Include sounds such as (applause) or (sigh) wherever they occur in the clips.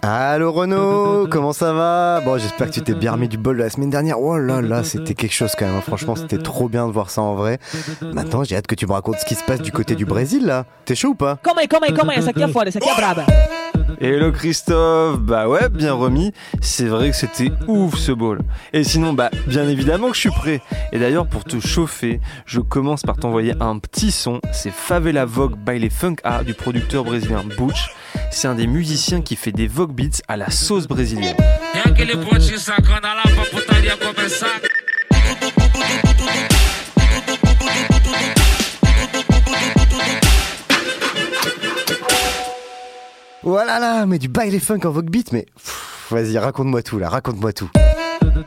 Allô Renaud, comment ça va? Bon, j'espère que tu t'es bien remis du bol de la semaine dernière. Oh là là, c'était quelque chose quand même. Franchement, c'était trop bien de voir ça en vrai. Maintenant, j'ai hâte que tu me racontes ce qui se passe du côté du Brésil là. T'es chaud ou pas? Calma aí, calma aí, calma aí. Essa aqui é. Hello Christophe, bah ouais, bien remis. C'est vrai que c'était ouf ce ball. Et sinon, bah bien évidemment que je suis prêt. Et d'ailleurs, pour te chauffer, je commence par t'envoyer un petit son. C'est Favela Vogue by les Funk A du producteur brésilien Butch. C'est un des musiciens qui fait des Vogue beats à la sauce brésilienne. Voilà là, mais du baile funk en vogue beat, mais vas-y, raconte-moi tout là, raconte-moi tout.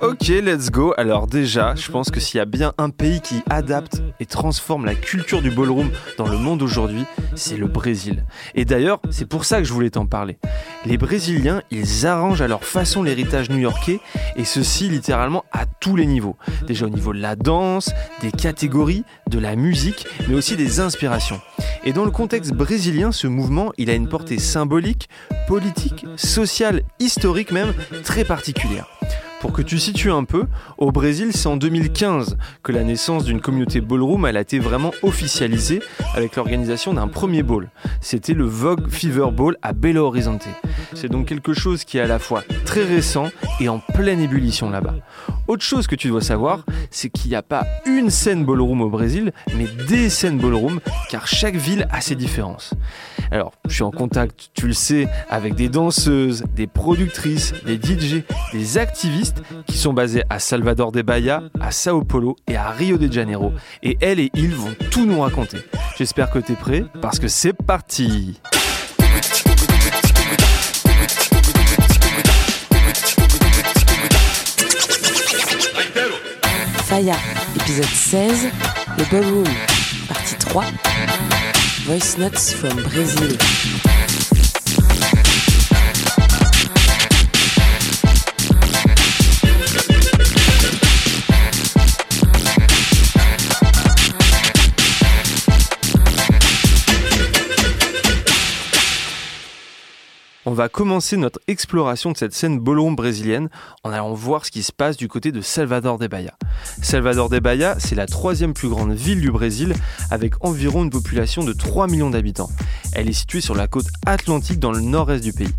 Ok, let's go. Alors déjà, je pense que s'il y a bien un pays qui adapte et transforme la culture du ballroom dans le monde aujourd'hui, c'est le Brésil. Et d'ailleurs, c'est pour ça que je voulais t'en parler. Les Brésiliens, ils arrangent à leur façon l'héritage new-yorkais, et ceci littéralement à tous les niveaux. Déjà au niveau de la danse, des catégories, de la musique, mais aussi des inspirations. Et dans le contexte brésilien, ce mouvement, il a une portée symbolique, politique, sociale, historique même, très particulière. Pour que tu situes un peu, au Brésil, c'est en 2015 que la naissance d'une communauté ballroom a été vraiment officialisée avec l'organisation d'un premier ball. C'était le Vogue Fever Ball à Belo Horizonte. C'est donc quelque chose qui est à la fois très récent et en pleine ébullition là-bas. Autre chose que tu dois savoir, c'est qu'il n'y a pas une scène ballroom au Brésil, mais des scènes ballroom, car chaque ville a ses différences. Alors, je suis en contact, tu le sais, avec des danseuses, des productrices, des DJ, des activistes qui sont basés à Salvador de Bahia, à Sao Paulo et à Rio de Janeiro. Et elles et ils vont tout nous raconter. J'espère que tu es prêt parce que c'est parti. Faya, épisode 16, le Ballroom, partie 3, Voice Notes from Brazil. On va commencer notre exploration de cette scène ballroom brésilienne en allant voir ce qui se passe du côté de Salvador de Bahia. Salvador de Bahia, c'est la troisième plus grande ville du Brésil avec environ une population de 3 millions d'habitants. Elle est située sur la côte atlantique dans le nord-est du pays.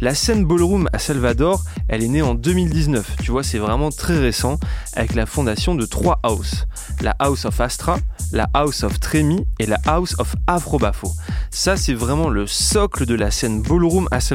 La scène ballroom à Salvador, elle est née en 2019. Tu vois, c'est vraiment très récent avec la fondation de trois houses. La House of Astra, la House of Tremi et la House of Afrobafo. Ça, c'est vraiment le socle de la scène ballroom à Salvador.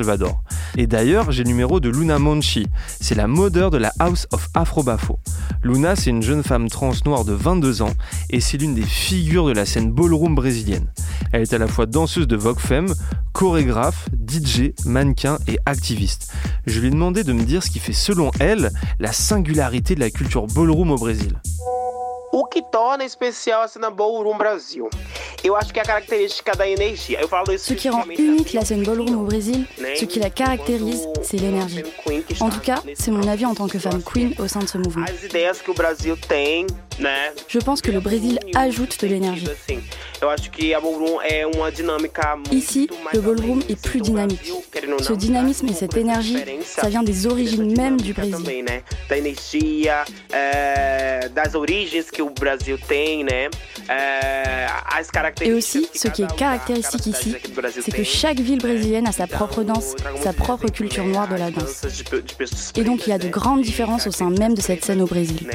Et d'ailleurs, j'ai le numéro de Luna Monchi. C'est la modeur de la House of Afrobafo. Luna, c'est une jeune femme trans noire de 22 ans et c'est l'une des figures de la scène ballroom brésilienne. Elle est à la fois danseuse de Vogue Femme, chorégraphe, DJ, mannequin et activiste. Je lui ai demandé de me dire ce qui fait selon elle la singularité de la culture ballroom au Brésil. O que torna especial a cena Ballroom Brasil? Eu acho que é a característica da energia. Eu falo isso Ce qui rend unique la scène ballroom au Brésil, ce qui la caractérise, c'est l'énergie. En tout cas, c'est mon avis en tant que femme queen au sein de ce mouvement. As ideias que o Brasil tem? Je pense que le Brésil ajoute de l'énergie. Ici, le ballroom est plus dynamique. Ce dynamisme et cette énergie, ça vient des origines même du Brésil. Et aussi, ce qui est caractéristique ici, c'est que chaque ville brésilienne a sa propre danse, sa propre culture noire de la danse. Et donc il y a de grandes différences au sein même de cette scène au Brésil.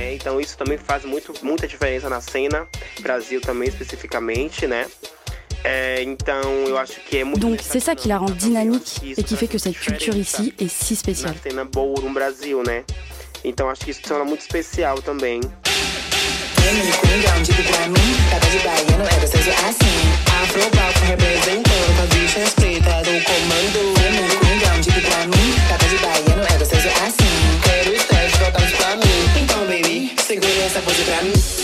Né? Então isso também faz muito, muita diferença na cena, Brasil também especificamente, né? É, então eu acho que é muito Donc nessa c'est ça qui la rend dinâmica também, eu dynamique acho que isso et qui fait faz que cette muita culture diferença ici est si spéciale. Na cena Ballroom Brasil, né? Então acho que isso torna muito especial também. Queen, queen,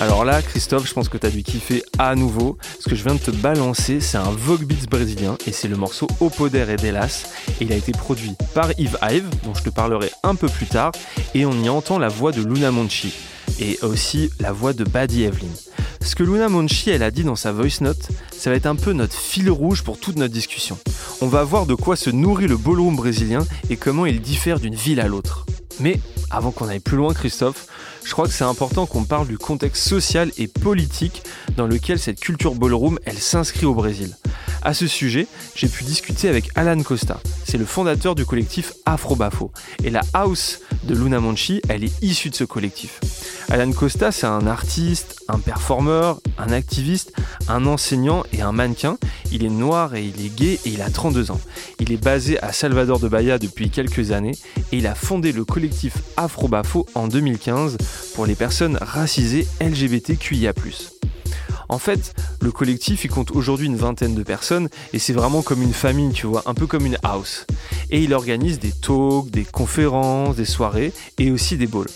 Alors là, Christophe, je pense que tu as dû kiffer à nouveau. Ce que je viens de te balancer, c'est un Vogue Beats brésilien et c'est le morceau Au Poder et Delas. Il a été produit par Yves Hive, dont je te parlerai un peu plus tard. Et on y entend la voix de Luna Monchi et aussi la voix de Buddy Evelyn. Ce que Luna Monchi elle a dit dans sa voice note, ça va être un peu notre fil rouge pour toute notre discussion. On va voir de quoi se nourrit le ballroom brésilien et comment il diffère d'une ville à l'autre. Mais avant qu'on aille plus loin, Christophe, je crois que c'est important qu'on parle du contexte social et politique dans lequel cette culture ballroom, elle s'inscrit au Brésil. À ce sujet, j'ai pu discuter avec Alan Costa. C'est le fondateur du collectif Afrobafo. Et la house de Luna Monchi, elle est issue de ce collectif. Alan Costa, c'est un artiste, un performeur, un activiste, un enseignant et un mannequin. Il est noir et il est gay et il a 32 ans. Il est basé à Salvador de Bahia depuis quelques années et il a fondé le collectif Afrobafo en 2015 pour les personnes racisées LGBTQIA+. En fait, le collectif, il compte aujourd'hui une vingtaine de personnes et c'est vraiment comme une famille, tu vois, un peu comme une house. Et il organise des talks, des conférences, des soirées et aussi des balls.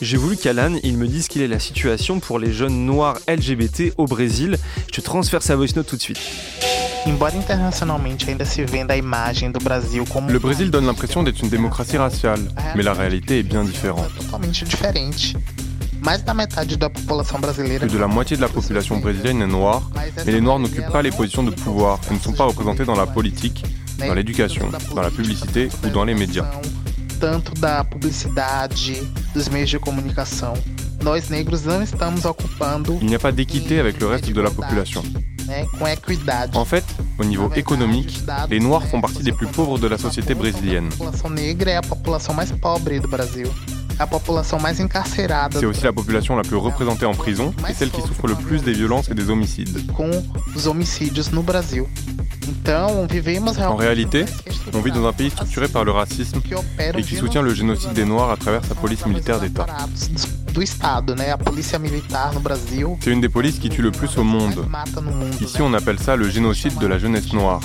J'ai voulu qu'Alan, il me dise quelle est la situation pour les jeunes noirs LGBT au Brésil. Je te transfère sa voice note tout de suite. Le Brésil donne l'impression d'être une démocratie raciale, mais la réalité est bien différente. Plus de la moitié de la population brésilienne est noire, mais les noirs n'occupent pas les positions de pouvoir et ne sont pas représentés dans la politique, dans l'éducation, dans la publicité ou dans les médias. Tanto da publicidade, dos meios de comunicação. Nós negros não estamos ocupando. Il n'y a pas d'équité avec le reste de la population. En fait, au niveau économique, les Noirs font partie des plus pauvres de la société brésilienne. A população mais encarcerada. C'est aussi la population la plus représentée en prison et celle qui souffre le plus des violences et des homicides. Com os homicídios no Brasil. Então, vivemos En réalité, on vit dans un pays structuré par le racisme et qui soutient le génocide des Noirs à travers sa police militaire d'État. C'est une des polices qui tue le plus au monde. Ici, on appelle ça le génocide de la jeunesse noire.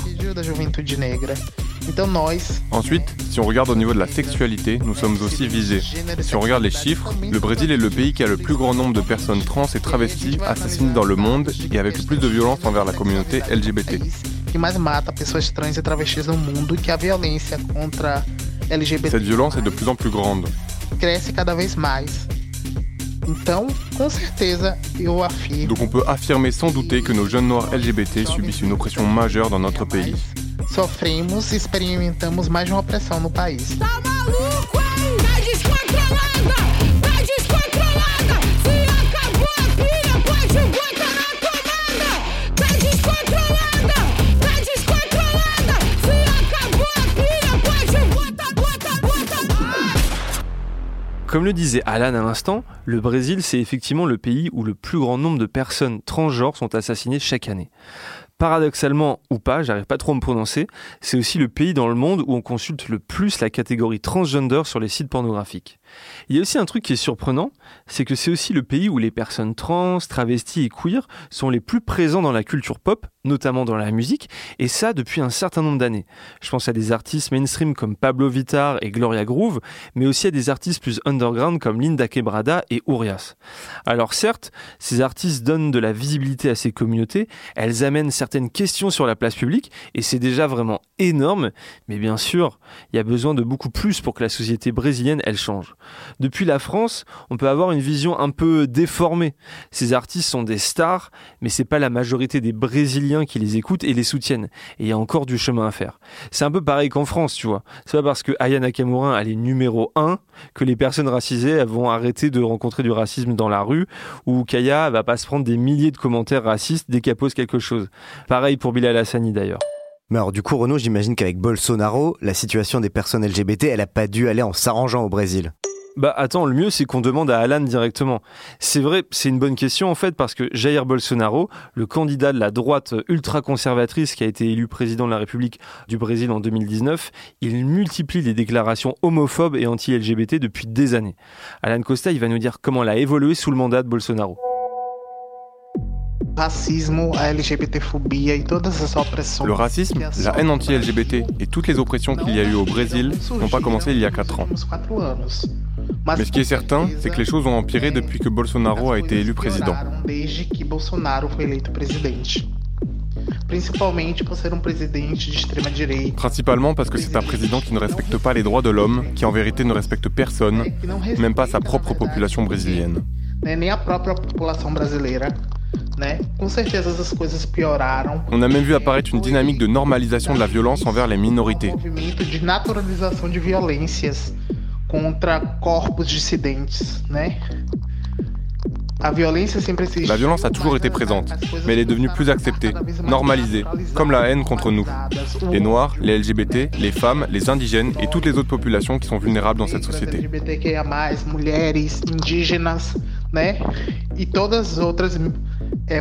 Ensuite, si on regarde au niveau de la sexualité, nous sommes aussi visés. Si on regarde les chiffres, le Brésil est le pays qui a le plus grand nombre de personnes trans et travesties assassinées dans le monde et avec le plus de violence envers la communauté LGBT. e Cette violence est de plus en plus grande. Donc on peut affirmer sans douter que nos jeunes noirs LGBT subissent une oppression majeure dans notre pays. Sofremos e experimentamos mais de uma opressão no país. Tá maluco, hein? Tá descontrolada, tá descontrolada. Se acabou a pilha, pode botar na tomada. Tá descontrolada, tá descontrolada. Se acabou a pilha, pode botar, botar, botar. Comme le disait Alan à l'instant, le Brésil, c'est effectivement le pays où le plus grand nombre de personnes transgenres sont assassinées chaque année. Paradoxalement ou pas, j'arrive pas trop à me prononcer, c'est aussi le pays dans le monde où on consulte le plus la catégorie transgender sur les sites pornographiques. Il y a aussi un truc qui est surprenant, c'est que c'est aussi le pays où les personnes trans, travestis et queer sont les plus présents dans la culture pop, notamment dans la musique, et ça depuis un certain nombre d'années. Je pense à des artistes mainstream comme Pablo Vittar et Gloria Groove, mais aussi à des artistes plus underground comme Linda Quebrada et Urias. Alors certes, ces artistes donnent de la visibilité à ces communautés, elles amènent certaines questions sur la place publique, et c'est déjà vraiment énorme, mais bien sûr, il y a besoin de beaucoup plus pour que la société brésilienne, elle change. Depuis la France, on peut avoir une vision un peu déformée. Ces artistes sont des stars, mais c'est pas la majorité des Brésiliens qui les écoutent et les soutiennent. Et il y a encore du chemin à faire. C'est un peu pareil qu'en France, tu vois. C'est pas parce que Aya Nakamura elle est numéro 1 que les personnes racisées vont arrêter de rencontrer du racisme dans la rue ou qu'Aya va pas se prendre des milliers de commentaires racistes dès qu'elle pose quelque chose. Pareil pour Bilal Hassani d'ailleurs. Mais alors, du coup, Renaud, j'imagine qu'avec Bolsonaro, la situation des personnes LGBT, elle a pas dû aller en s'arrangeant au Brésil. Bah attends, le mieux c'est qu'on demande à Alan directement. C'est vrai, c'est une bonne question en fait parce que Jair Bolsonaro, le candidat de la droite ultra-conservatrice qui a été élu président de la République du Brésil en 2019, il multiplie les déclarations homophobes et anti-LGBT depuis des années. Alan Costa, il va nous dire comment elle a évolué sous le mandat de Bolsonaro. Le racisme, la haine anti-LGBT et toutes les oppressions qu'il y a eu au Brésil n'ont pas commencé il y a 4 ans. Mais ce qui est certain, c'est que les choses ont empiré depuis que Bolsonaro a été élu président. Um. Principalement parce que c'est un président qui ne respecte pas les droits de l'homme, qui en vérité ne respecte personne, même pas sa propre population brésilienne. On a même vu apparaître une dynamique de normalisation de la violence envers les minorités. Contra corpos dissidentes, né? A violência sempre existiu. La violence a toujours été présente, mais elle est devenue plus acceptée, normalisée, comme la haine contre nous. Les Noirs, les LGBT, les femmes, les indigènes et toutes les autres populations qui sont vulnérables dans cette société.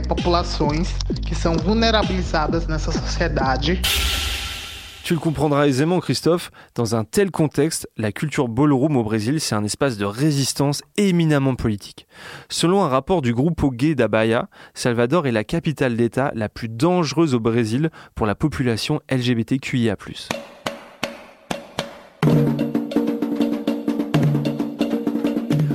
Populações que são vulnerabilizadas nessa sociedade. Tu le comprendras aisément, Christophe, dans un tel contexte, la culture ballroom au Brésil, c'est un espace de résistance éminemment politique. Selon un rapport du groupe gay da Bahia, Salvador est la capitale d'État la plus dangereuse au Brésil pour la population LGBTQIA+.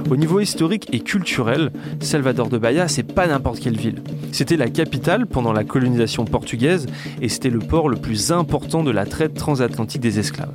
Au niveau historique et culturel, Salvador de Bahia, c'est pas n'importe quelle ville. C'était la capitale pendant la colonisation portugaise et c'était le port le plus important de la traite transatlantique des esclaves.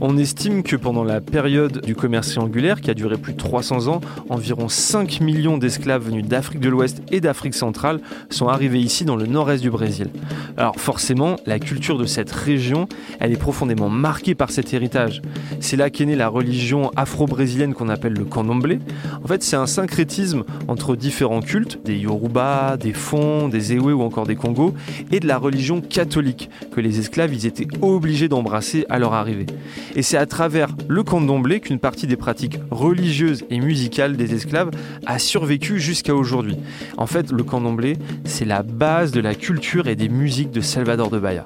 On estime que pendant la période du commerce triangulaire, qui a duré plus de 300 ans, environ 5 millions d'esclaves venus d'Afrique de l'Ouest et d'Afrique centrale sont arrivés ici dans le nord-est du Brésil. Alors forcément, la culture de cette région, elle est profondément marquée par cet héritage. C'est là qu'est née la religion afro-brésilienne qu'on appelle le candomblé. En fait, c'est un syncrétisme entre différents cultes, des Yoruba, des Fon, des Ewe ou encore des Congos, et de la religion catholique que les esclaves étaient obligés d'embrasser à leur arrivée. Et c'est à travers le candomblé qu'une partie des pratiques religieuses et musicales des esclaves a survécu jusqu'à aujourd'hui. En fait, le candomblé, c'est la base de la culture et des musiques de Salvador de Bahia.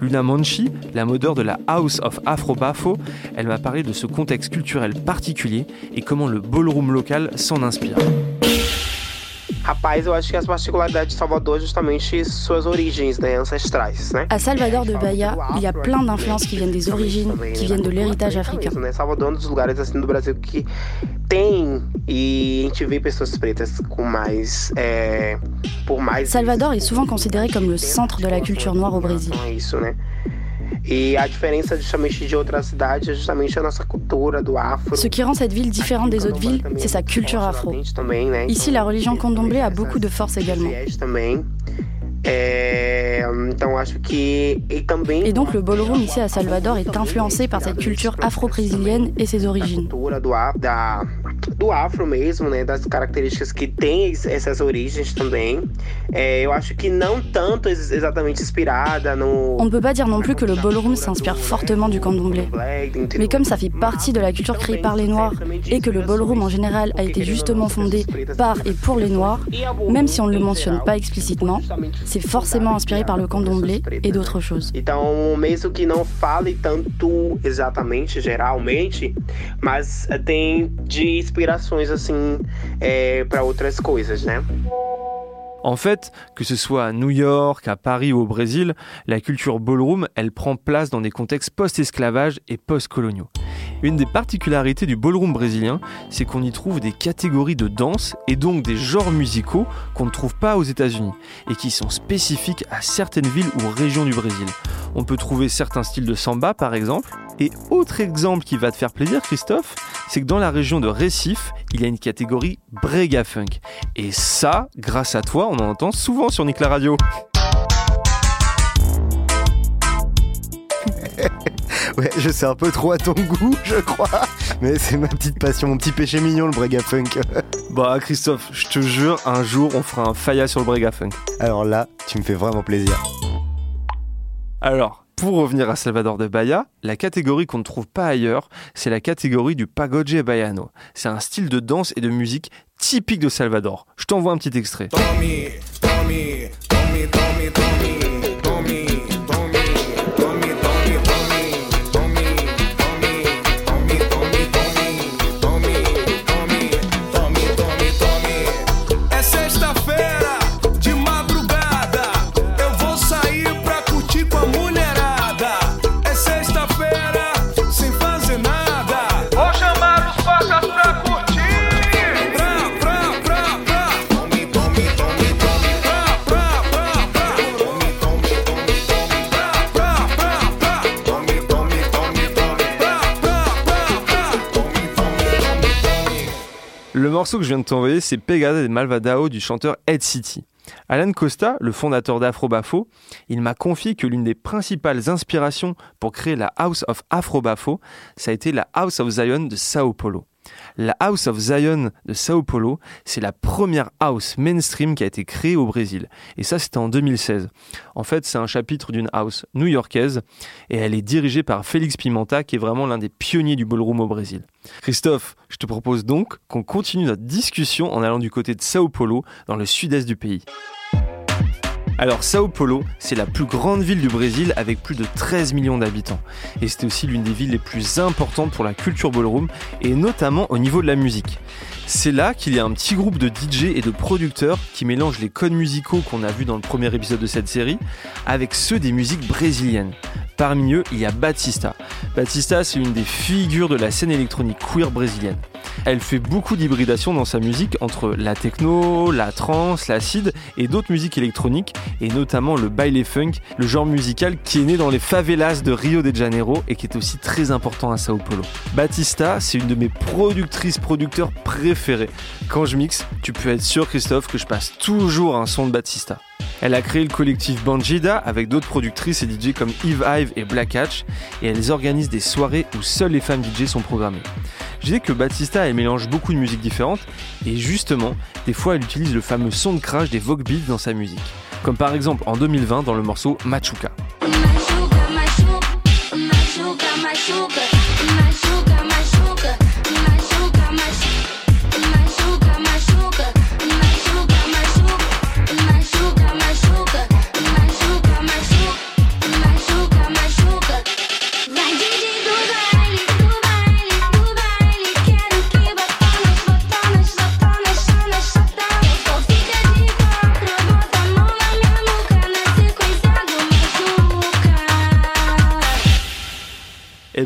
Luna Manchi, la modeur de la House of Afro Bafo, elle m'a parlé de ce contexte culturel particulier et comment le ballroom local s'en inspire. Rapaz, eu acho que as particularidades de Salvador, justamente suas origens né, ancestrais, né? À Salvador de Bahia, il y a plein d'influences qui viennent des origines, qui viennent de l'héritage africain. Né? Salvador é um dos lugares assim do Brasil que tem e a gente vê pessoas pretas com mais, é, por mais. Salvador est souvent considéré comme le centre de la culture noire au Brésil. É isso, né? E a diferença justamente de outras cidades é justamente a nossa cultura do afro. Ce qui rend cette ville différente des autres villes, c'est sa culture afro. Ici, la religion candomblé a beaucoup de force également. Et donc le ballroom ici à Salvador est influencé par cette culture afro-brésilienne et ses origines. do, afro mesmo, né? Das características que tem es- essas origens também. É, eu acho que não tanto ex- exatamente inspirada no. On ne peut pas dire non plus que le ballroom s'inspire fortement du candomblé. Mais comme ça fait partie de la culture créée par les Noirs et que le ballroom en général a été justement fondé par et pour les Noirs, même si on ne le mentionne pas explicitement, c'est forcément inspiré par le candomblé et d'autres choses. Então, mesmo que não fale tanto exatamente, geralmente, mas tem de inspirações assim é, para outras coisas, né? En fait, que ce soit à New York, à Paris ou au Brésil, la culture ballroom, elle prend place dans des contextes post-esclavage et post-coloniaux. Une des particularités du ballroom brésilien, c'est qu'on y trouve des catégories de danse et donc des genres musicaux qu'on ne trouve pas aux États-Unis et qui sont spécifiques à certaines villes ou régions du Brésil. On peut trouver certains styles de samba par exemple. Et autre exemple qui va te faire plaisir, Christophe, c'est que dans la région de Recife, il y a une catégorie brega funk. Et ça, grâce à toi, en entend souvent sur Nick la Radio. (laughs) Ouais, je sais un peu trop à ton goût, je crois. Mais c'est ma petite passion, mon petit péché mignon, le brega funk. (laughs) Bah Christophe, je te jure, un jour on fera un faya sur le brega funk. Alors là, tu me fais vraiment plaisir. Alors, pour revenir à Salvador de Bahia, la catégorie qu'on ne trouve pas ailleurs, c'est la catégorie du pagoje baiano. C'est un style de danse et de musique typique de Salvador. Je t'envoie un petit extrait. Morceau que je viens de t'envoyer, c'est Pegada de Malvadao du chanteur Ed City. Alan Costa, le fondateur d'Afrobafo, il m'a confié que l'une des principales inspirations pour créer la House of Afrobafo, ça a été la House of Zion de Sao Paulo. La House of Zion de Sao Paulo, c'est la première house mainstream qui a été créée au Brésil. Et ça, c'était en 2016. En fait, c'est un chapitre d'une house new-yorkaise et elle est dirigée par Félix Pimenta, qui est vraiment l'un des pionniers du ballroom au Brésil. Christophe, je te propose donc qu'on continue notre discussion en allant du côté de Sao Paulo, dans le sud-est du pays. Alors Sao Paulo, c'est la plus grande ville du Brésil avec plus de 13 millions d'habitants. Et c'est aussi l'une des villes les plus importantes pour la culture ballroom et notamment au niveau de la musique. C'est là qu'il y a un petit groupe de DJ et de producteurs qui mélangent les codes musicaux qu'on a vus dans le premier épisode de cette série avec ceux des musiques brésiliennes. Parmi eux, il y a Batista. Batista, c'est une des figures de la scène électronique queer brésilienne. Elle fait beaucoup d'hybridation dans sa musique entre la techno, la trance, l'acide et d'autres musiques électroniques, et notamment le baile funk, le genre musical qui est né dans les favelas de Rio de Janeiro et qui est aussi très important à Sao Paulo. Batista, c'est une de mes productrices producteurs préférées. Quand je mixe, tu peux être sûr Christophe que je passe toujours un son de Batista. Elle a créé le collectif Banjida avec d'autres productrices et DJ comme Eve Hive et Black Hatch et elles organisent des soirées où seules les femmes DJ sont programmées. Je disais que Batista elle mélange beaucoup de musiques différentes et justement, des fois elle utilise le fameux son de crash des Vogue Beats dans sa musique. Comme par exemple en 2020 dans le morceau Machuca. Eh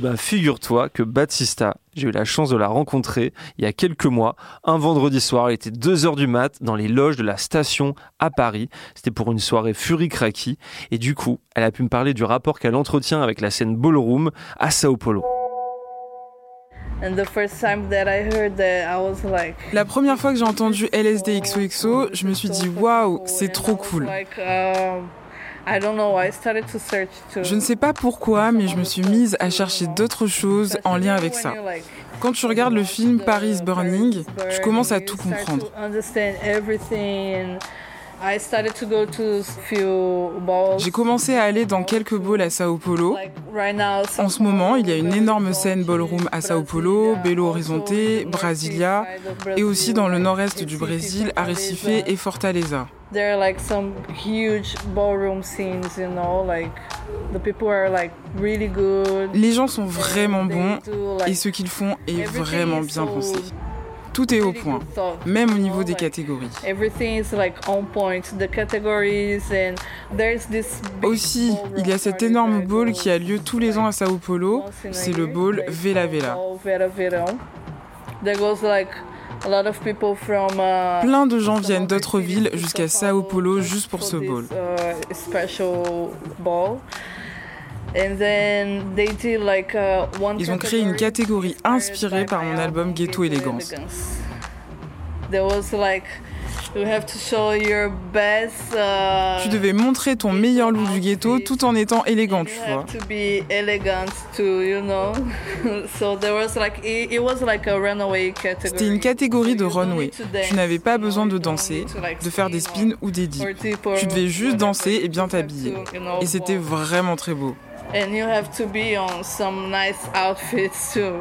ben, figure-toi que Batista, j'ai eu la chance de la rencontrer il y a quelques mois, un vendredi soir, il était 2h du mat dans les loges de la station à Paris. C'était pour une soirée Fury Cracky et du coup, elle a pu me parler du rapport qu'elle entretient avec la scène ballroom à Sao Paulo. La première fois que j'ai entendu LSD XOXO, je me suis dit waouh, c'est trop cool. Je ne sais pas pourquoi, mais je me suis mise à chercher d'autres choses en lien avec ça. Quand tu regardes le film Paris is Burning, tu commences à tout comprendre. J'ai commencé à aller dans quelques balls à Sao Paulo. En ce moment, il y a une énorme scène ballroom à Sao Paulo, Belo Horizonte, Brasilia, et aussi dans le nord-est du Brésil, à Recife et Fortaleza. there are like some huge ballroom scenes, you know, like the people are like really good. Les gens sont vraiment bons et ce qu'ils font est vraiment bien pensé. Tout est au point, même au niveau des catégories. Aussi, il y a cet énorme ball qui a lieu tous les ans à Sao Paulo, c'est le ball Vela Vela. Uh, Plein de gens viennent d'autres villes jusqu'à Sao Paulo juste pour ce ball. Ils ont créé une catégorie inspirée par mon album Ghetto Elegance. There was like you have to show your best. Uh, Tu devais montrer ton meilleur look du ghetto tout en étant élégant, tu vois. have to be elegant too, you know. (laughs) so there was like it, it was like a runaway category. C'était une catégorie de runway. Tu n'avais pas besoin de danser, de faire des spins ou des dips. Tu devais juste danser et bien t'habiller. Et c'était vraiment très beau. And you have to be on some nice outfits too.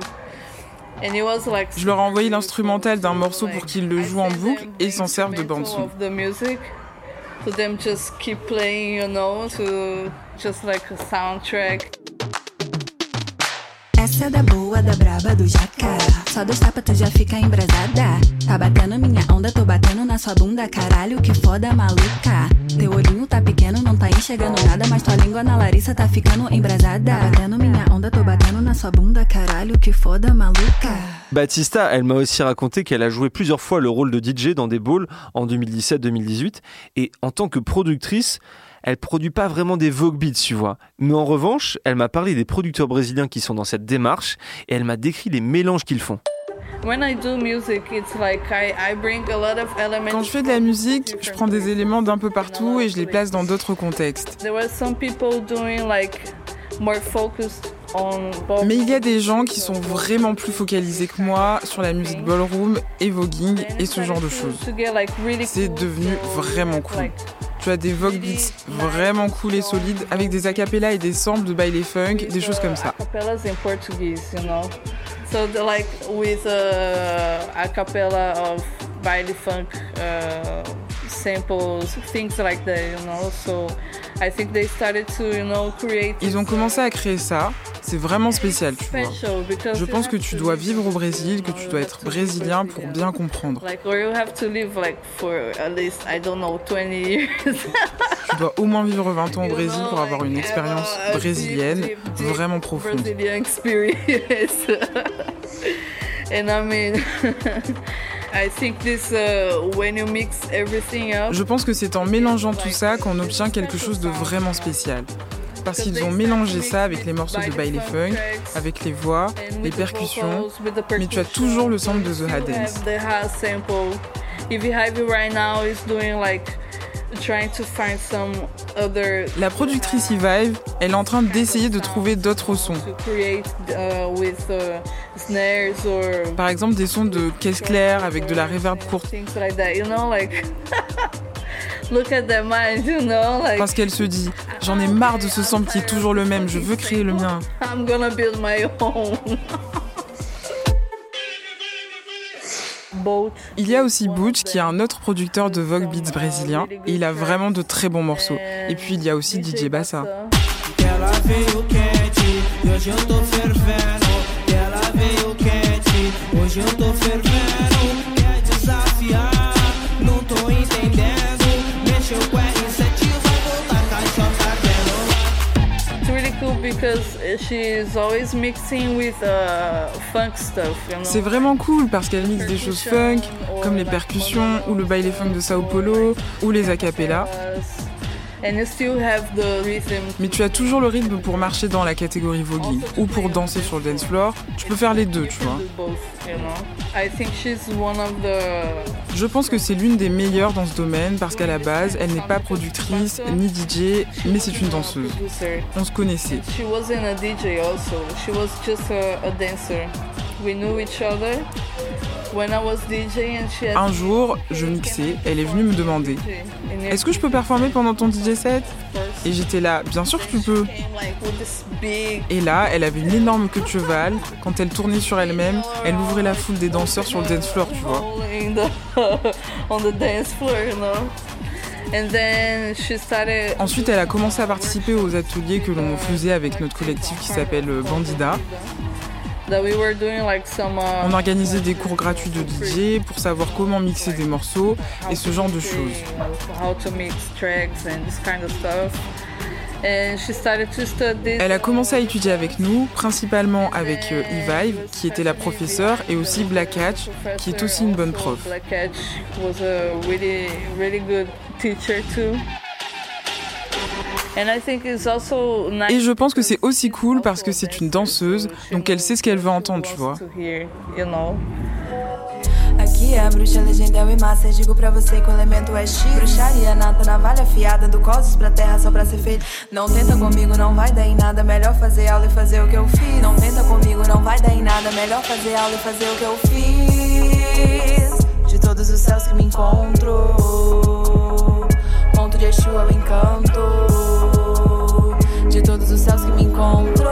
And it was like Je leur ai envoyé l'instrumental d'un morceau pour qu'ils le jouent en boucle et s'en servent de bande son. of the music. So them just keep playing, you know, to just like a soundtrack. Essa da boa, da braba, do. Só dois tapas tu já fica embrasada. Tá batendo minha onda, tô batendo na sua bunda. Caralho, que foda maluca. Teu olhinho tá pequeno, não tá enxergando nada. Mas tua língua na Larissa tá ficando embrasada. Tá batendo minha onda, tô batendo na sua bunda. Caralho, que foda maluca. Batista, elle m'a aussi raconté qu'elle a joué plusieurs fois le rôle de DJ dans des balls en 2017-2018 et en tant que productrice, elle produit pas vraiment des Vogue Beats, tu vois. Mais en revanche, elle m'a parlé des producteurs brésiliens qui sont dans cette démarche et elle m'a décrit les mélanges qu'ils font. Quand je fais de la musique, je prends des éléments d'un peu partout et je les place dans d'autres contextes. Mais il y a des gens qui sont vraiment plus focalisés que moi sur la musique ballroom et voguing et ce genre de choses. C'est devenu vraiment cool. Tu as des Vogue beats vraiment cool et solides avec des acapellas et des samples de baile funk, des choses comme ça. Acapellas in Portuguese, you know. So the, like with uh, a cappella of baile funk uh, samples, things like that, you know. So I think they started to, you know, create. Ils ont commencé à créer ça. C'est vraiment spécial, tu vois. Je pense que tu dois vivre au Brésil, que tu dois être brésilien pour bien comprendre. Like, or you have to live like for at least I don't know 20 years. Tu dois au moins vivre 20 ans au Brésil pour avoir une expérience brésilienne vraiment profonde. Brazilian experience. (laughs) and I mean, (laughs) I think this uh, when you mix everything up. Je pense que c'est en mélangeant tout ça qu'on obtient quelque chose de vraiment spécial. Parce qu'ils ont mélangé ça avec les morceaux de baile funk, avec les voix, les percussions, mais tu as toujours le sample de The Had Dance. La productrice Evive, elle est en train d'essayer de trouver d'autres sons. uh, uh, Par exemple des sons de caisse claire avec de la reverb courte. (laughs) look at their mind. You know, like Parce qu'elle se dit, j'en ai marre de ce sample qui est toujours le même, je veux créer le mien. I'm gonna build my own. Both Il y a aussi Butch qui est un autre producteur de Vogue Beats brésilien et il a vraiment de très bons morceaux. Et puis il y a aussi DJ Bassa. Ela veio quente, hoje eu tô fervendo. Ela veio quente, hoje eu tô fervendo. C'est vraiment cool parce qu'elle mixe des choses funk, comme les percussions ou le baile funk de Sao Paulo ou les acapellas. And you still have the rhythm. Mais tu as toujours le rythme pour marcher dans la catégorie voguing ou pour danser sur le dance floor. Tu peux faire les deux, tu vois. do both, you know. I think she's one of the Je pense que c'est l'une des meilleures dans ce domaine parce qu'à la base, elle n'est pas productrice ni DJ, mais c'est une danseuse. On se connaissait. She wasn't a DJ also. She was just a, a dancer. We knew each other when I was DJ and she had Un jour, je mixais, elle est venue me demander Est-ce que je peux performer pendant ton DJ set Et j'étais là, bien sûr que tu peux. Et là, elle avait une énorme queue de cheval. Quand elle tournait sur elle-même, elle ouvrait la foule des danseurs sur le dance floor, tu vois. Ensuite, elle a commencé à participer aux ateliers que l'on faisait avec notre collectif qui s'appelle euh, Bandida. Uh, On organisait des cours gratuits de DJ pour savoir comment mixer des morceaux et ce genre de choses. Elle a commencé à étudier avec nous, principalement avec euh, Evive, qui était la professeure, et aussi Black Hatch, qui est aussi une bonne prof. Et je pense que c'est aussi cool parce que c'est une danseuse, donc elle sait ce qu'elle veut entendre, tu vois. Aqui é a bruxa legendel e massa. Eu digo pra você que o elemento é X. Bruxaria nata, navalha afiada. Do cosmos pra terra só pra ser feito. Não tenta comigo, não vai dar em nada. Melhor fazer aula e fazer o que eu fiz. Não tenta comigo, não vai dar em nada. Melhor fazer aula e fazer o que eu fiz. De todos os céus que me encontro. Ponto de Exu é o encanto. De todos os céus que me encontro.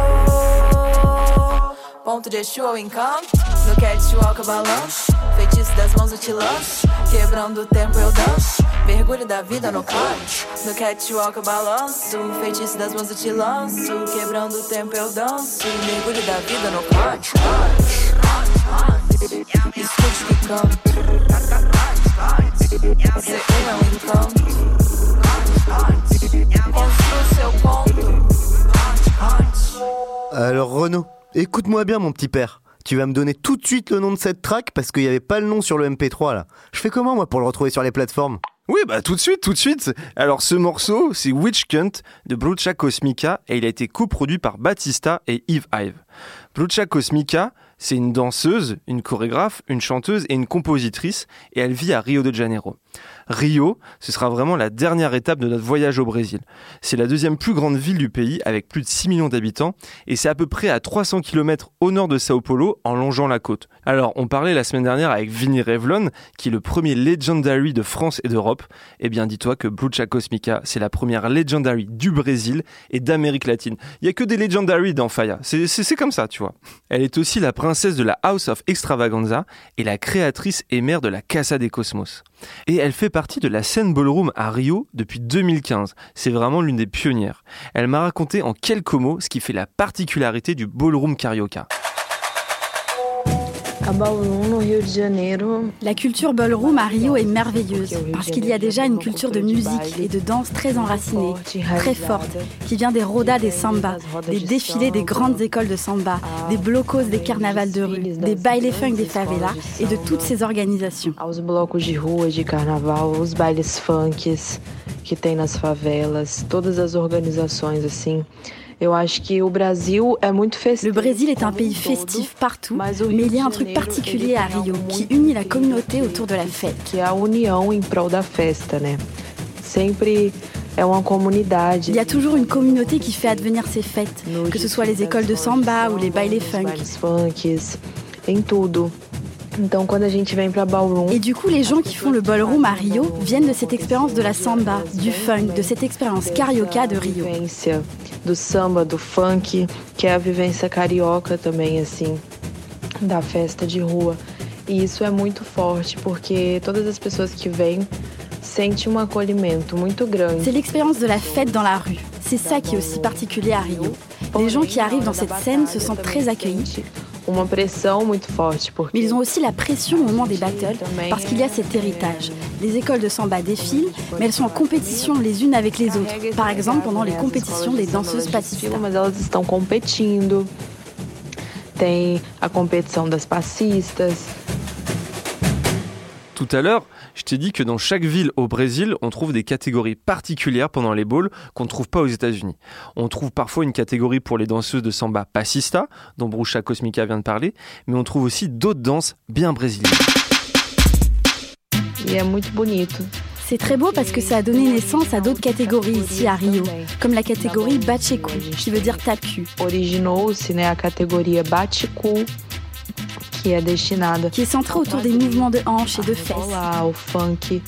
Ponto de Exu é o encanto. No catwalk eu balanço. Feitiço das mãos eu te lanço. Quebrando o tempo eu danço. Mergulho da vida no canto. No catwalk eu balanço. Feitiço das mãos eu te lanço. Quebrando o tempo eu danço. Mergulho da vida no canto. Escute que canto. Ser um é um encanto. Construa seu ponto. Alors Renaud, écoute-moi bien mon petit père. Tu vas me donner tout de suite le nom de cette track parce qu'il n'y avait pas le nom sur le MP3 là. Je fais comment moi pour le retrouver sur les plateformes? Oui, bah tout de suite, tout de suite. Alors ce morceau, c'est Witch Cunt de Brucha Cosmica et il a été coproduit par Batista et Eve Hive. Brucha Cosmica, c'est une danseuse, une chorégraphe, une chanteuse et une compositrice et elle vit à Rio de Janeiro. Rio, ce sera vraiment la dernière étape de notre voyage au Brésil. C'est la deuxième plus grande ville du pays avec plus de 6 millions d'habitants et c'est à peu près à 300 km au nord de Sao Paulo en longeant la côte. Alors, on parlait la semaine dernière avec Vinny Revlon, qui est le premier legendary de France et d'Europe. Eh bien, dis-toi que Blucha Cosmica, c'est la première legendary du Brésil et d'Amérique latine. Il y a que des legendary dans Faya. C'est- c'est ça, tu vois. Elle est aussi la princesse de la House of Extravaganza et la créatrice et mère de la Casa des Cosmos. Et elle fait partie de la scène ballroom à Rio depuis 2015. C'est vraiment l'une des pionnières. Elle m'a raconté en quelques mots ce qui fait la particularité du ballroom carioca. La culture ballroom à Rio est merveilleuse parce qu'il y a déjà une culture de musique et de danse très enracinée, très forte, qui vient des rodas des samba, des défilés des grandes écoles de samba, des blocos des carnavals de rue, des bailes funk des favelas et de toutes ces organisations. aos blocos de rua de carnaval, os bailes funks que tem nas favelas, todas as organizações assim. Le Brésil est un pays festif partout, mais il y a un truc particulier à Rio qui unit la communauté autour de la fête. Il y a toujours une communauté qui fait advenir ces fêtes, que ce soit les écoles de samba ou les bailes funk. Então, quando a gente vem ballroom, Et du coup, les gens qui font le ballroom à Rio viennent de cette expérience de la samba, du funk, de cette expérience carioca de Rio. do samba, do funk, que é a vivência carioca também, assim, da festa de rua. E isso é muito forte, porque todas as pessoas que vêm sentem um acolhimento muito grande. C'est l'expérience de la fête dans la rue. C'est ça qui est aussi particulier à Rio. Les gens qui arrivent dans cette scène se sentent très accueillis. Uma pressão muito forte, Mais ils ont aussi la pression au moment des battles parce qu'il y a cet héritage. Les écoles de samba défilent, mais elles sont en compétition les unes avec les autres. Par exemple, pendant les compétitions des danseuses competindo. Tem a competição das passistas. Tout à l'heure, je t'ai dit que dans chaque ville au Brésil, on trouve des catégories particulières pendant les balls qu'on ne trouve pas aux États-Unis. On trouve parfois une catégorie pour les danseuses de samba passista, dont Brucha Cosmica vient de parler, mais on trouve aussi d'autres danses bien brésiliennes. C'est très beau parce que ça a donné naissance à d'autres catégories ici à Rio, comme la catégorie Bacheku, qui veut dire tape-cul. Originou-se né, a categoria Bate-Cu, que é destinada qui est centrée autour des mouvements de hanches et de fesses. ao funk,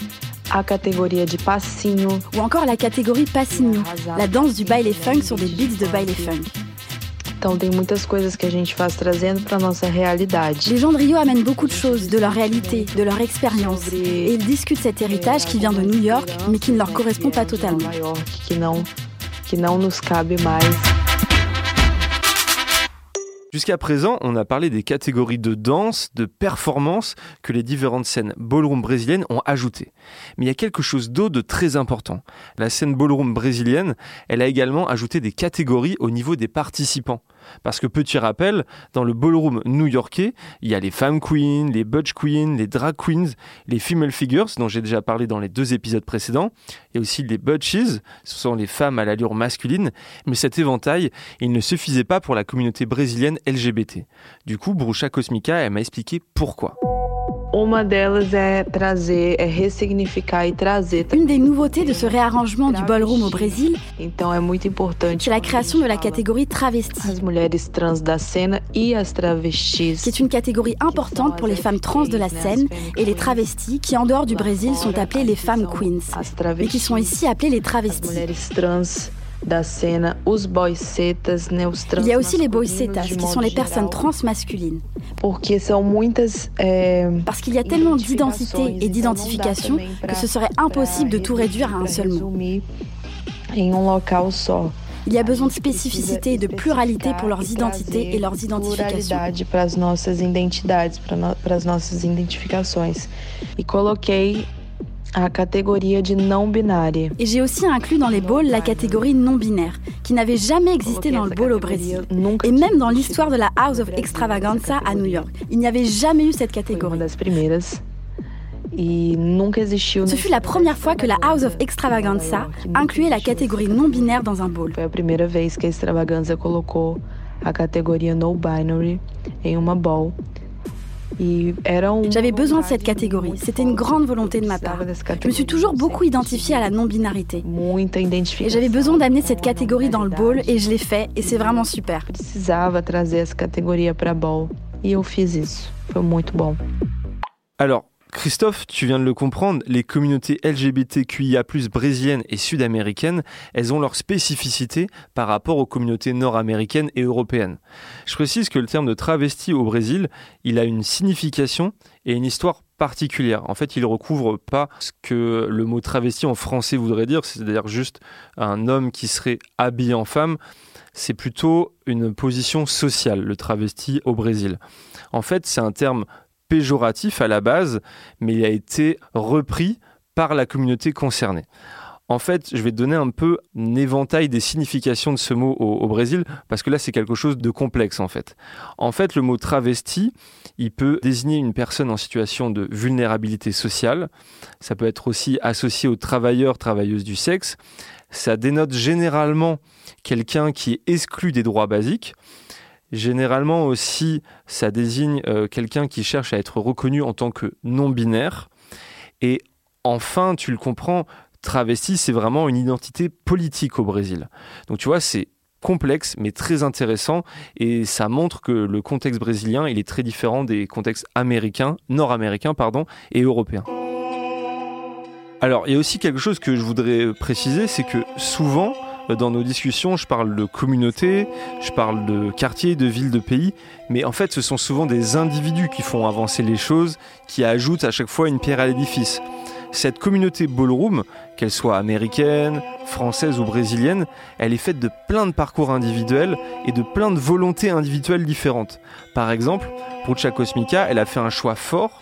a categoria de passinho, Ou encore la catégorie Passinho, la danse du baile funk sur des beats de baile funk. Então tem muitas coisas que a gente faz trazendo para nossa realidade. Les gens de Rio amènent beaucoup de choses, de leur réalité, de leur expérience. Et ils discutent cet héritage qui vient de New York, mais qui ne leur correspond pas totalement. Que não, que não nos cabe mais. Jusqu'à présent, on a parlé des catégories de danse, de performance que les différentes scènes ballroom brésiliennes ont ajoutées. Mais il y a quelque chose d'autre de très important. La scène ballroom brésilienne, elle a également ajouté des catégories au niveau des participants. Parce que petit rappel, dans le ballroom new-yorkais, il y a les femmes queens, les budge queens, les drag queens, les female figures, dont j'ai déjà parlé dans les deux épisodes précédents. A aussi les butches, ce sont les femmes à l'allure masculine. Mais cet éventail, il ne suffisait pas pour la communauté brésilienne LGBT. Du coup, Brucha Cosmica, elle m'a expliqué pourquoi. Uma delas é trazer, é ressignificar e trazer. Une des nouveautés de ce réarrangement du ballroom au Brésil, Então é muito importante c'est la création de la catégorie travesti, as mulheres trans da cena e as travestis. qui est une catégorie importante pour les femmes trans de la scène et les travestis qui, en dehors du Brésil, sont appelées les femmes queens, mais qui sont ici appelées les travestis. mulheres trans Il y a aussi les masculinos de qui sont les personnes trans masculines. Porque são muitas é, Parce qu'il y a tellement d'identité et d'identification que ce serait impossible de tout réduire à un seul mot. um. Il y a besoin de spécificité et de pluralité pour leurs identités et leurs identifications. Categoria de não binária. Et j'ai aussi inclus dans les balls la catégorie non-binaire, qui n'avait jamais existé dans le ball au Brésil. Et même dans l'histoire de la House of Extravaganza à New York. Il n'y avait jamais eu cette catégorie. E. Ce fut la première fois que la House of Extravaganza incluait la catégorie non binaire dans un bowl. Foi a primeira vez que a Extravaganza colocou a categoria no binary em uma ball. J'avais besoin de cette catégorie. C'était une grande volonté de ma part. Je me suis toujours beaucoup identifiée à la non-binarité. Et j'avais besoin d'amener cette catégorie dans le bowl et je l'ai fait et c'est vraiment super. Precisava trazer essa categoria para ball. E eu fiz isso. Foi muito bom. Alors, Christophe, tu viens de le comprendre, les communautés LGBTQIA+, brésiliennes et sud-américaines, elles ont leurs spécificités par rapport aux communautés nord-américaines et européennes. Je précise que le terme de travesti au Brésil, il a une signification et une histoire particulière. En fait, il recouvre pas ce que le mot travesti en français voudrait dire, c'est-à-dire juste un homme qui serait habillé en femme. C'est plutôt une position sociale, le travesti au Brésil. En fait, c'est un terme péjoratif à la base, mais il a été repris par la communauté concernée. En fait, je vais donner un peu un éventail des significations de ce mot au, au Brésil, parce que là, c'est quelque chose de complexe en fait. En fait, le mot travesti, il peut désigner une personne en situation de vulnérabilité sociale. Ça peut être aussi associé aux travailleurs, travailleuses du sexe. Ça dénote généralement quelqu'un qui est exclu des droits basiques. Généralement aussi, ça désigne euh, quelqu'un qui cherche à être reconnu en tant que non-binaire. Et enfin, tu le comprends, travesti, c'est vraiment une identité politique au Brésil. Donc tu vois, c'est complexe mais très intéressant et ça montre que le contexte brésilien, il est très différent des contextes américains, nord-américains pardon, et européens. Alors, il y a aussi quelque chose que je voudrais préciser, c'est que souvent, dans nos discussions, je parle de communauté, je parle de quartier, de ville, de pays, mais en fait, ce sont souvent des individus qui font avancer les choses, qui ajoutent à chaque fois une pierre à l'édifice. Cette communauté ballroom, qu'elle soit américaine, française ou brésilienne, elle est faite de plein de parcours individuels et de plein de volontés individuelles différentes. Par exemple, Brucha Cosmica, elle a fait un choix fort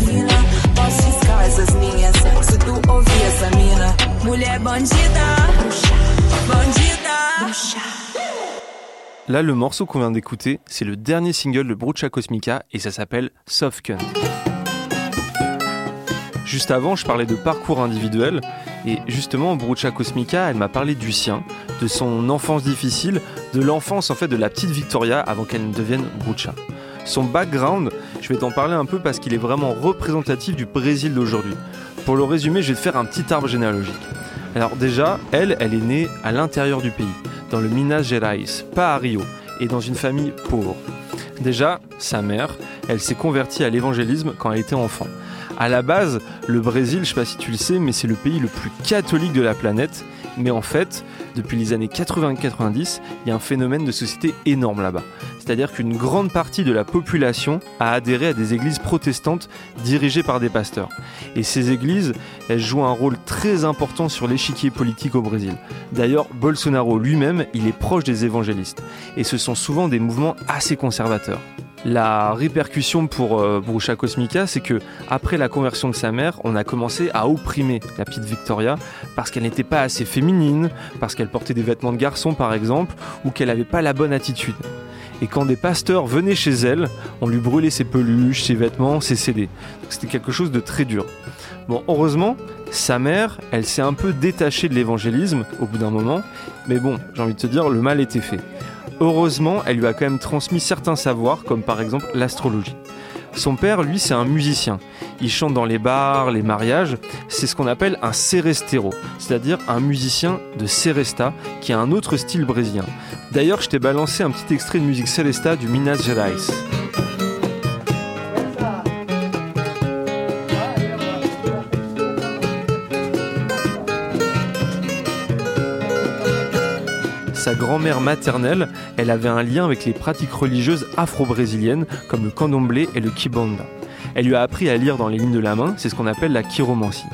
Là, le morceau qu'on vient d'écouter, c'est le dernier single de Brucha Cosmica et ça s'appelle Soft Cunt. Juste avant, je parlais de parcours individuel et justement, Brucha Cosmica, elle m'a parlé du sien, de son enfance difficile, de l'enfance en fait de la petite Victoria avant qu'elle ne devienne Brucha. Son background, je vais t'en parler un peu parce qu'il est vraiment représentatif du Brésil d'aujourd'hui. Pour le résumer, je vais te faire un petit arbre généalogique. Alors déjà, elle, elle est née à l'intérieur du pays, dans le Minas Gerais, pas à Rio, et dans une famille pauvre. Déjà, sa mère, elle s'est convertie à l'évangélisme quand elle était enfant. À la base, le Brésil, je sais pas si tu le sais, mais c'est le pays le plus catholique de la planète. Mais en fait, depuis les années 80-90, il y a un phénomène de société énorme là-bas. C'est-à-dire qu'une grande partie de la population a adhéré à des églises protestantes dirigées par des pasteurs. Et ces églises, elles jouent un rôle très important sur l'échiquier politique au Brésil. D'ailleurs, Bolsonaro lui-même, il est proche des évangélistes. Et ce sont souvent des mouvements assez conservateurs. La répercussion pour euh, Brucha Cosmica, c'est que après la conversion de sa mère, on a commencé à opprimer la petite Victoria parce qu'elle n'était pas assez féminine, parce qu'elle portait des vêtements de garçon par exemple, ou qu'elle n'avait pas la bonne attitude. Et quand des pasteurs venaient chez elle, on lui brûlait ses peluches, ses vêtements, ses CD. C'était quelque chose de très dur. Bon, heureusement, sa mère, elle s'est un peu détachée de l'évangélisme au bout d'un moment, mais bon, j'ai envie de te dire, le mal était fait. Heureusement, elle lui a quand même transmis certains savoirs, comme par exemple l'astrologie. Son père, lui, c'est un musicien. Il chante dans les bars, les mariages. C'est ce qu'on appelle un serestero, c'est-à-dire un musicien de seresta, qui a un autre style brésilien. D'ailleurs, je t'ai balancé un petit extrait de musique seresta du Minas Gerais. Sa grand-mère maternelle, elle avait un lien avec les pratiques religieuses afro-brésiliennes comme le candomblé et le kibanda. Elle lui a appris à lire dans les lignes de la main, c'est ce qu'on appelle la chiromancie.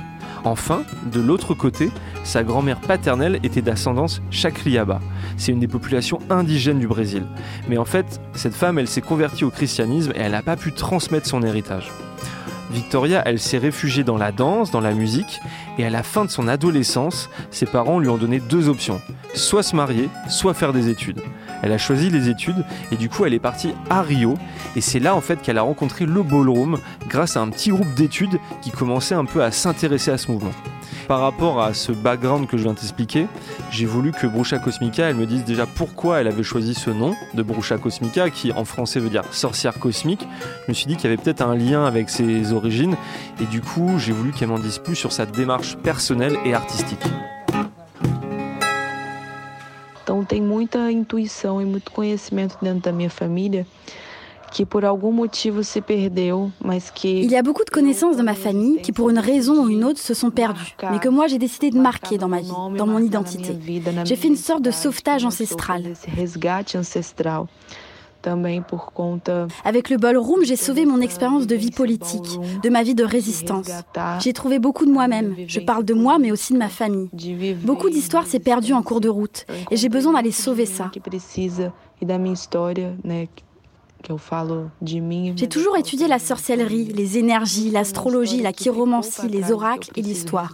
Enfin, de l'autre côté, sa grand-mère paternelle était d'ascendance Chakriaba. C'est une des populations indigènes du Brésil. Mais en fait, cette femme, elle s'est convertie au christianisme et elle n'a pas pu transmettre son héritage. Victoria, elle s'est réfugiée dans la danse, dans la musique, et à la fin de son adolescence, ses parents lui ont donné deux options, soit se marier, soit faire des études. Elle a choisi les études et du coup elle est partie à Rio et c'est là en fait qu'elle a rencontré le ballroom grâce à un petit groupe d'études qui commençait un peu à s'intéresser à ce mouvement. Par rapport à ce background que je viens de t'expliquer, j'ai voulu que Brucha Cosmica, elle me dise déjà pourquoi elle avait choisi ce nom de Brucha Cosmica, qui en français veut dire sorcière cosmique. Je me suis dit qu'il y avait peut-être un lien avec ses origines, et du coup, j'ai voulu qu'elle m'en dise plus sur sa démarche personnelle et artistique. Então tem muita intuição e muito que por algum motivo se perdeu, mas que Il y a beaucoup de connaissances dans ma famille qui, pour une raison ou une autre, se sont perdues, mais que moi j'ai décidé de marquer dans ma vie, dans mon identité. J'ai fait une sorte de sauvetage ancestral. Avec le ballroom, j'ai sauvé mon expérience de vie politique, de ma vie de résistance. J'ai trouvé beaucoup de moi-même. Je parle de moi, mais aussi de ma famille. Beaucoup d'histoires s'est perdues en cours de route, et j'ai besoin d'aller sauver ça. J'ai toujours étudié la sorcellerie, les énergies, l'astrologie, la chiromancie, les oracles et l'histoire.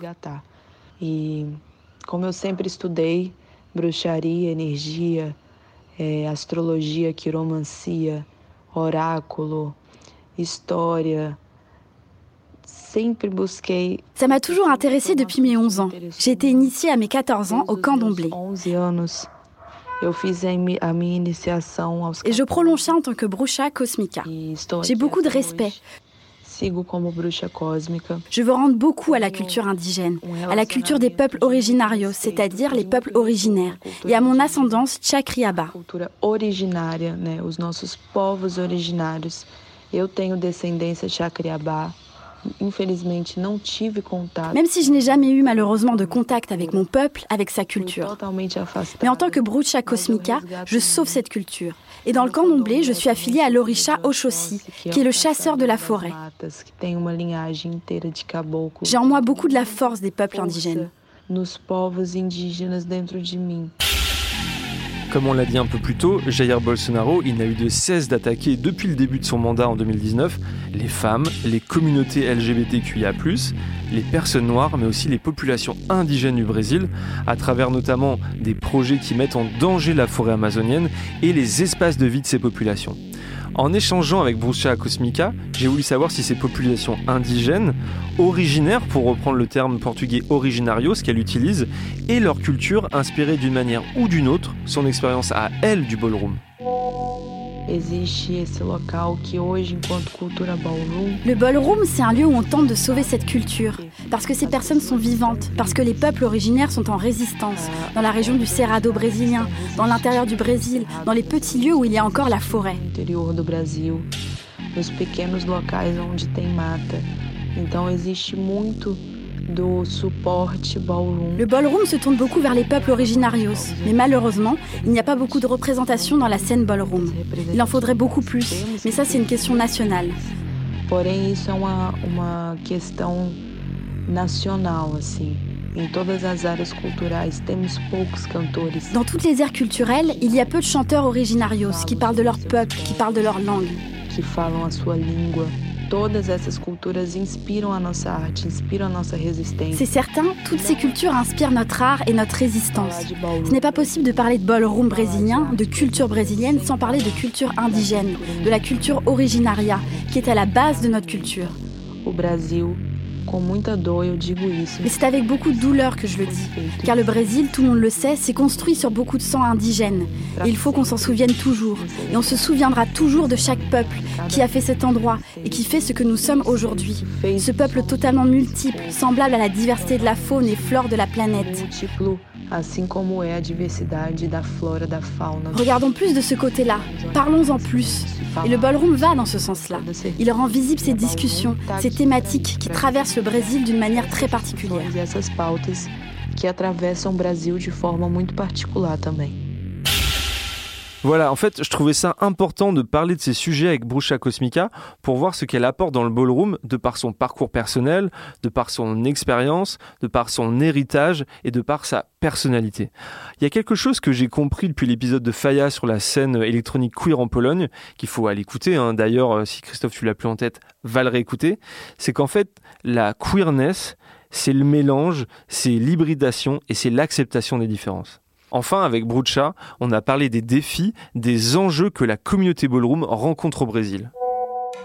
E como eu sempre estudei bruxaria, energia, astrologia, quiromancia, oráculo, história, Ça m'a toujours intéressée depuis mes 11 ans. J'ai été initiée à mes 14 ans au camp d'Omblé. Et je prolonge ça en tant que bruxa cosmica. J'ai beaucoup de respect. Je veux rendre beaucoup à la culture indigène, à la culture des peuples originarios, c'est-à-dire les peuples originaires, et à mon ascendance Chakriaba. cultura originária, né, os nossos povos originários. Eu tenho descendência Chacriabá. Même si je n'ai jamais eu malheureusement de contact avec mon peuple, avec sa culture. Mais en tant que bruxa cosmica, je sauve cette culture. Et dans le camp d'Omblé, je suis affiliée à l'Orisha Oshosi, qui est le chasseur de la forêt. J'ai en moi beaucoup de la force des peuples indigènes. Nos povos indígenas dentro de mim. Comme on l'a dit un peu plus tôt, Jair Bolsonaro, il n'a eu de cesse d'attaquer depuis le début de son mandat en 2019 les femmes, les communautés LGBTQIA+, les personnes noires, mais aussi les populations indigènes du Brésil, à travers notamment des projets qui mettent en danger la forêt amazonienne et les espaces de vie de ces populations. En échangeant avec Bruxa Cosmica, j'ai voulu savoir si ces populations indigènes, originaires pour reprendre le terme portugais originario, ce qu'elle utilise, et leur culture inspirée d'une manière ou d'une autre, son expérience à elle du ballroom. Existe esse local que hoje, enquanto cultura ballroom, Le ballroom, c'est un lieu où on tente de sauver cette culture, parce que ces personnes sont vivantes, parce que les peuples originaires sont en résistance, dans la région du Cerrado brésilien, dans l'intérieur du Brésil, dans les petits lieux où il y a encore la forêt. interior do Brasil, nos pequenos locais onde tem mata. Então existe muito do suporte ballroom. Le ballroom se tourne beaucoup vers les peuples originarios, mais malheureusement, il n'y a pas beaucoup de représentation dans la scène ballroom. Il en faudrait beaucoup plus, mais ça c'est une question nationale. Porém, isso é uma, uma questão nacional, assim. Dans toutes les aires culturelles, il y a peu de chanteurs originarios qui parlent de leur peuple, qui parlent de leur langue. Todas essas culturas inspiram a nossa arte, inspiram a nossa resistência. C'est certain, toutes ces cultures inspirent notre art et notre résistance. Ce n'est pas possible de parler de ballroom brésilien, de culture brésilienne, sans parler de culture indigène, de la culture originaria, qui est à la base de notre culture. O Brasil, Mais c'est avec beaucoup de douleur que je le dis, car le Brésil, tout le monde le sait, s'est construit sur beaucoup de sang indigène. Et il faut qu'on s'en souvienne toujours. Et on se souviendra toujours de chaque peuple qui a fait cet endroit et qui fait ce que nous sommes aujourd'hui. Ce peuple totalement multiple, semblable à la diversité de la faune et flore de la planète. Regardons plus de ce côté-là, parlons-en plus. Et le ballroom va dans ce sens-là. Il rend visible ces discussions, ces thématiques qui traversent le Brésil d'une manière très particulière. Essas pautas que atravessam o Brasil de forma muito particular também. Voilà, en fait, je trouvais ça important de parler de ces sujets avec Brucha Cosmica pour voir ce qu'elle apporte dans le ballroom de par son parcours personnel, de par son expérience, de par son héritage et de par sa personnalité. Il y a quelque chose que j'ai compris depuis l'épisode de Faya sur la scène électronique queer en Pologne, qu'il faut aller écouter, hein. d'ailleurs, euh, si Christophe tu l'as plus en tête, va le réécouter, c'est qu'en fait, la queerness, c'est le mélange, c'est l'hybridation et c'est l'acceptation des différences. Enfin, avec Brucha, on a parlé des défis, des enjeux que la communauté ballroom rencontre au Brésil.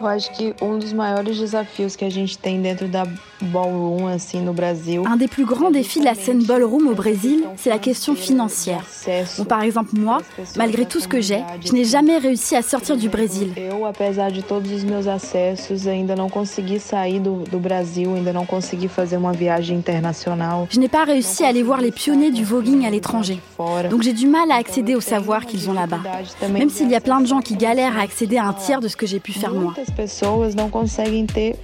Eu acho que um dos maiores desafios que a gente tem dentro da ballroom assim no Brasil. Un des plus grands défis de la scène ballroom au Brésil, c'est la question financière. Bon, par exemple, moi, malgré tout ce que j'ai, je n'ai jamais réussi à sortir du Brésil. Eu, apesar de todos os meus acessos, ainda não consegui sair do, do Brasil, ainda não consegui fazer uma viagem internacional. Je n'ai pas réussi à aller voir les pionniers du voguing à l'étranger. Donc j'ai du mal à accéder au savoir qu'ils ont là-bas. Même s'il y a plein de gens qui galèrent à accéder à un tiers de ce que j'ai pu faire moi.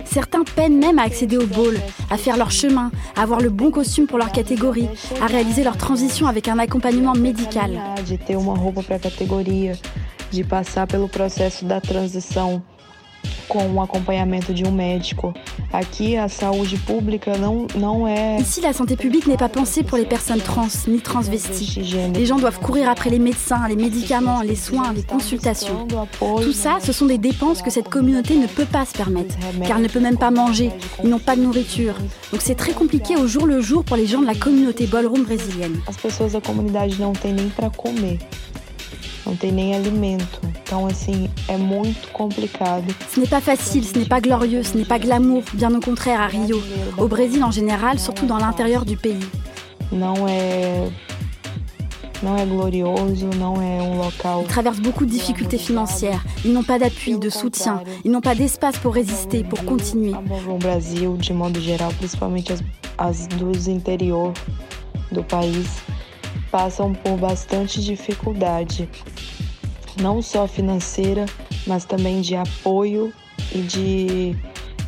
Certains peinent même à accéder au ball, à faire leur chemin, à avoir le bon costume pour leur catégorie, à réaliser leur transition avec un accompagnement médical. de ter uma roupa para categoria, de passar pelo processo da transição com o acompanhamento de um médico. Aqui a saúde pública não não é Ici, la santé publique n'est pas pensée pour les personnes trans ni transvesties. Les gens doivent courir après les médecins, les médicaments, les soins, les consultations. Tout ça, ce sont des dépenses que cette communauté ne peut pas se permettre, car elle ne peut même pas manger, ils n'ont pas de nourriture. Donc c'est très compliqué au jour le jour pour les gens de la communauté ballroom brésilienne. as pessoas da comunidade não têm nem para comer. Não tem nem alimento. Então assim, é muito complicado. Ce n'est pas facile, ce n'est pas glorieux, ce n'est pas glamour, bien au contraire à Rio. Au Brésil en général, surtout dans l'intérieur du pays. Não é não é glorioso, não é um local Ils traversent beaucoup de difficultés financières, ils n'ont pas d'appui, de soutien, ils n'ont pas d'espace pour résister, pour continuer. no Brasil, de modo geral, principalmente as, as dos interior do país, passam por bastante dificuldade, não só financeira, mas também de apoio e de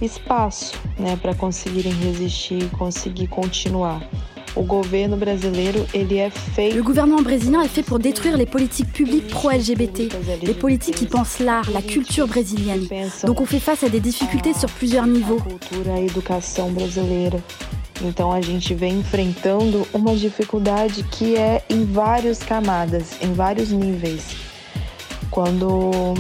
espaço, né, para conseguirem resistir, conseguir continuar. O governo brasileiro, ele é feito Le gouvernement brésilien est fait pour détruire les politiques publiques pro-LGBT, les politiques qui pensent l'art, la culture brésilienne. Donc on fait face à des difficultés sur plusieurs niveaux. cultura, a educação brasileira. Então a gente vem enfrentando uma dificuldade que é em várias camadas, em vários níveis. Quando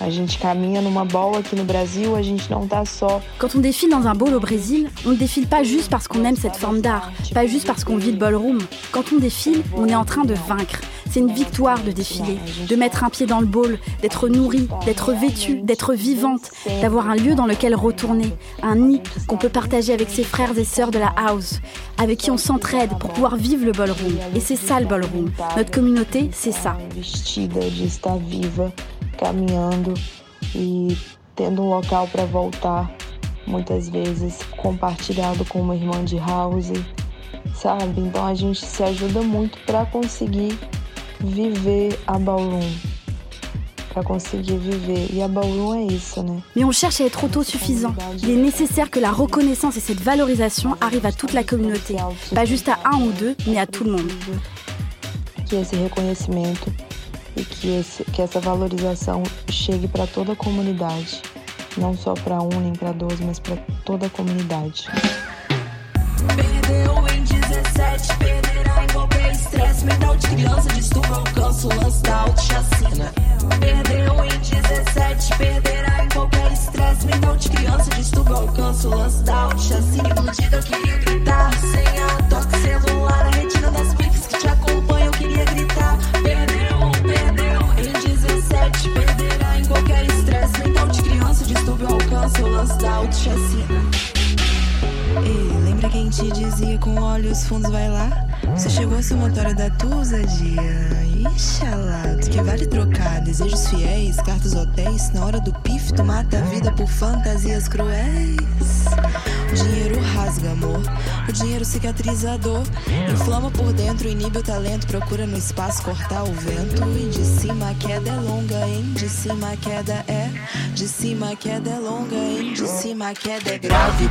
a gente caminha numa bola aqui no Brasil, a gente não tá só Quand on défile dans un ball au Brésil, on ne défile pas juste parce qu'on aime cette forme d'art, pas juste parce qu'on vit le ballroom. Quand on défile, on est en train de vaincre. C'est une victoire de défiler, de mettre un pied dans le ball, d'être nourri, d'être vêtu, d'être vivante, d'avoir un lieu dans lequel retourner, un nid qu'on peut partager avec ses frères et sœurs de la house, avec qui on s'entraide pour pouvoir vivre le ballroom. Et c'est ça le ballroom. Notre communauté, c'est ça. e tendo um local para voltar, muitas vezes compartilhado com uma irmã de house, sabe? Então a gente se ajuda muito para conseguir viver a ballroom, para conseguir viver. E a ballroom é isso, né? Mais on cherche à être autosuffisant. Il est nécessaire que la reconnaissance et cette valorisation arrivent à toute la communauté. Pas juste à un ou deux, mais à tout le monde. que esse reconhecimento e que, esse, que essa valorização chegue para toda a comunidade, não só para um nem para dois, mas para toda a comunidade. Perdeu em 17, perderá em qualquer estresse. Mental de criança, distúrbio, alcanço, lance da autochacina. Perdeu em 17, perderá em qualquer estresse. Mental de criança, distúrbio, alcanço, lance da autochacina. Iludida, eu queria gritar. Sem a toque celular, a retina das pifes que te acompanham, eu queria gritar. Perdeu, perdeu em 17, perderá em qualquer estresse. Mental de criança, distúrbio, alcanço, lance da autochacina. Ei, lembra quem te dizia com olhos fundos vai lá? Você chegou a ser motora da tua ousadia. Ixalá, que vale trocar desejos fiéis, cartas hotéis. Na hora do pif, tu mata a vida por fantasias cruéis. O dinheiro rasga amor, o dinheiro cicatriza a dor. Inflama por dentro, inibe o talento, procura no espaço cortar o vento. E de cima a queda é longa, hein? De cima a queda é. De cima a queda é longa, hein? De cima a queda é grave.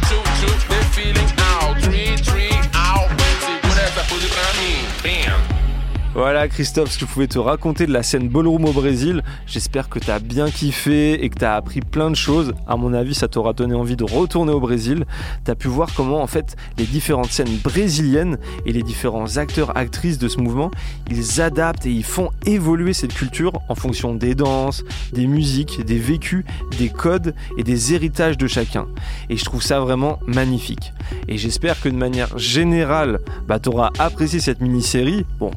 Voilà Christophe, ce que je pouvais te raconter de la scène ballroom au Brésil. J'espère que tu as bien kiffé et que tu as appris plein de choses. À mon avis, ça t'aura donné envie de retourner au Brésil. Tu as pu voir comment en fait les différentes scènes brésiliennes et les différents acteurs actrices de ce mouvement, ils adaptent et ils font évoluer cette culture en fonction des danses, des musiques, des vécus, des codes et des héritages de chacun. Et je trouve ça vraiment magnifique. Et j'espère que de manière générale, bah, tu auras apprécié cette mini-série. Bon,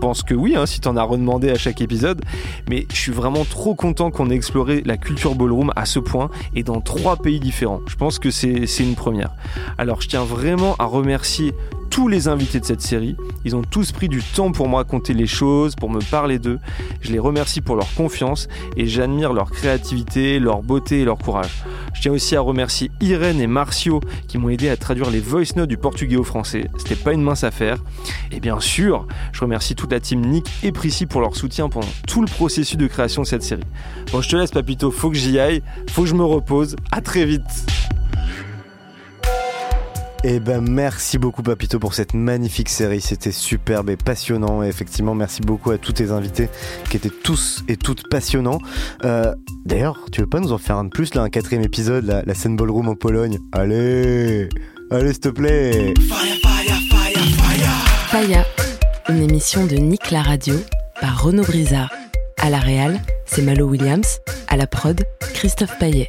pense que oui, hein, si t'en as redemandé à chaque épisode. Mais je suis vraiment trop content qu'on ait exploré la culture ballroom à ce point et dans trois pays différents. Je pense que c'est une première. Alors je tiens vraiment à remercier tous les invités de cette série. Ils ont tous pris du temps pour me raconter les choses, pour me parler d'eux. Je les remercie pour leur confiance et j'admire leur créativité, leur beauté et leur courage. Je tiens aussi à remercier Irène et Marcio qui m'ont aidé à traduire les voice notes du portugais au français. C'était pas une mince affaire. Et bien sûr, je remercie toute la team Nick et Prissy pour leur soutien pendant tout le processus de création de cette série. Bon, je te laisse, Papito. Faut que j'y aille. Faut que je me repose. À très vite. Eh ben merci beaucoup Papito pour cette magnifique série, c'était superbe et passionnant et effectivement merci beaucoup à tous tes invités qui étaient tous et toutes passionnants. Euh, D'ailleurs, tu veux pas nous en faire un de plus là, un quatrième épisode, la, la scène ballroom en Pologne? Allez, allez s'il te plaît. Faya, une émission de Nick la radio par Renaud Brizard. À la réal, c'est Malo Williams. À la prod, Christophe Paillet.